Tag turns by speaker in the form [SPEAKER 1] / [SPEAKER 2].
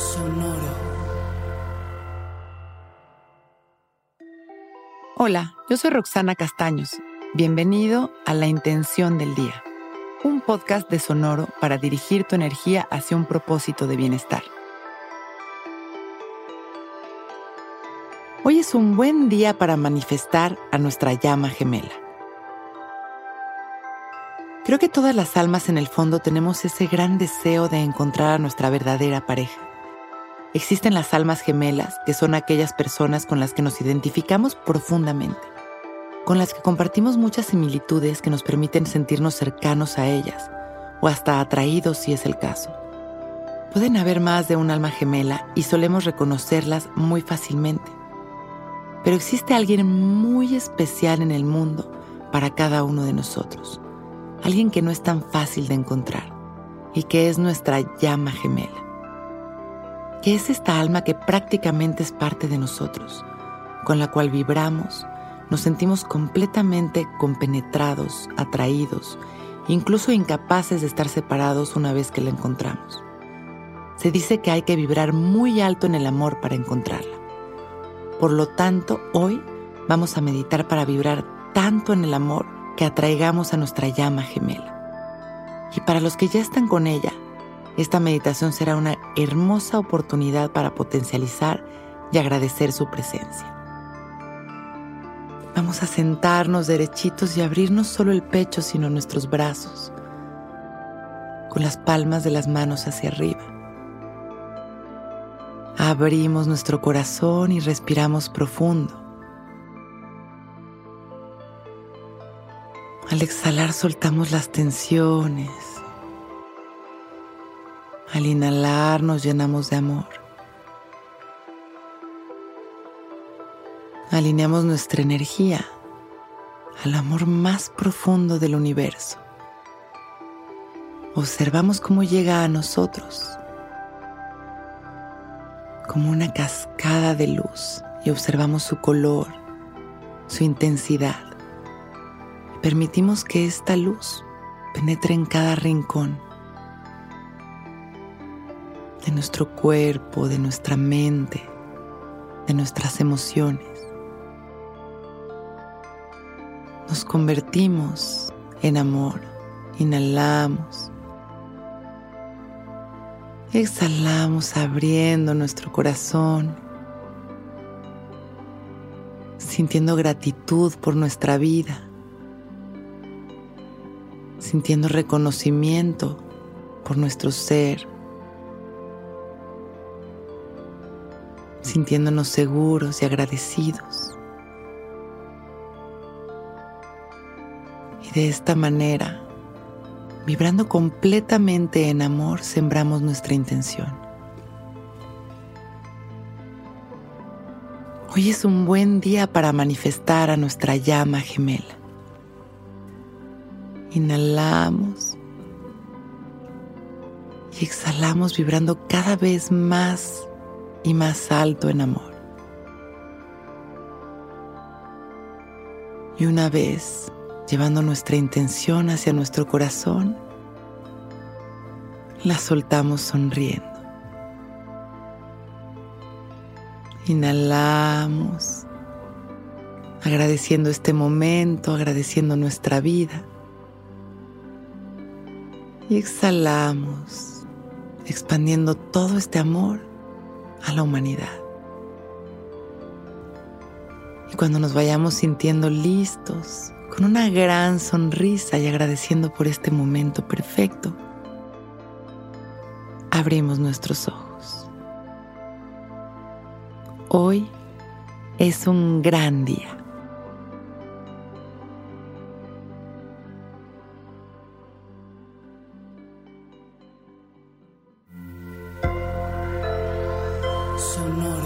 [SPEAKER 1] Sonoro.
[SPEAKER 2] Hola, yo soy Roxana Castaños. Bienvenido a La Intención del Día, un podcast de Sonoro para dirigir tu energía hacia un propósito de bienestar. Hoy es un buen día para manifestar a nuestra llama gemela. Creo que todas las almas en el fondo tenemos ese gran deseo de encontrar a nuestra verdadera pareja. Existen las almas gemelas, que son aquellas personas con las que nos identificamos profundamente, con las que compartimos muchas similitudes que nos permiten sentirnos cercanos a ellas, o hasta atraídos si es el caso. Pueden haber más de un alma gemela y solemos reconocerlas muy fácilmente. Pero existe alguien muy especial en el mundo para cada uno de nosotros alguien que no es tan fácil de encontrar y que es nuestra llama gemela, que es esta alma que prácticamente es parte de nosotros, con la cual vibramos, nos sentimos completamente compenetrados, atraídos, incluso incapaces de estar separados una vez que la encontramos. Se dice que hay que vibrar muy alto en el amor para encontrarla. Por lo tanto, hoy vamos a meditar para vibrar tanto en el amor que atraigamos a nuestra llama gemela. Y para los que ya están con ella, esta meditación será una hermosa oportunidad para potencializar y agradecer su presencia. Vamos a sentarnos derechitos y abrir no solo el pecho, sino nuestros brazos, con las palmas de las manos hacia arriba. Abrimos nuestro corazón y respiramos profundo. Al exhalar soltamos las tensiones. Al inhalar nos llenamos de amor. Alineamos nuestra energía al amor más profundo del universo. Observamos cómo llega a nosotros como una cascada de luz y observamos su color, su intensidad. Permitimos que esta luz penetre en cada rincón de nuestro cuerpo, de nuestra mente, de nuestras emociones. Nos convertimos en amor, inhalamos, exhalamos abriendo nuestro corazón, sintiendo gratitud por nuestra vida sintiendo reconocimiento por nuestro ser, sintiéndonos seguros y agradecidos. Y de esta manera, vibrando completamente en amor, sembramos nuestra intención. Hoy es un buen día para manifestar a nuestra llama gemela. Inhalamos y exhalamos vibrando cada vez más y más alto en amor. Y una vez llevando nuestra intención hacia nuestro corazón, la soltamos sonriendo. Inhalamos, agradeciendo este momento, agradeciendo nuestra vida y exhalamos, expandiendo todo este amor a la humanidad. Y cuando nos vayamos sintiendo listos, con una gran sonrisa y agradeciendo por este momento perfecto, abrimos nuestros ojos. Hoy es un gran día.
[SPEAKER 1] no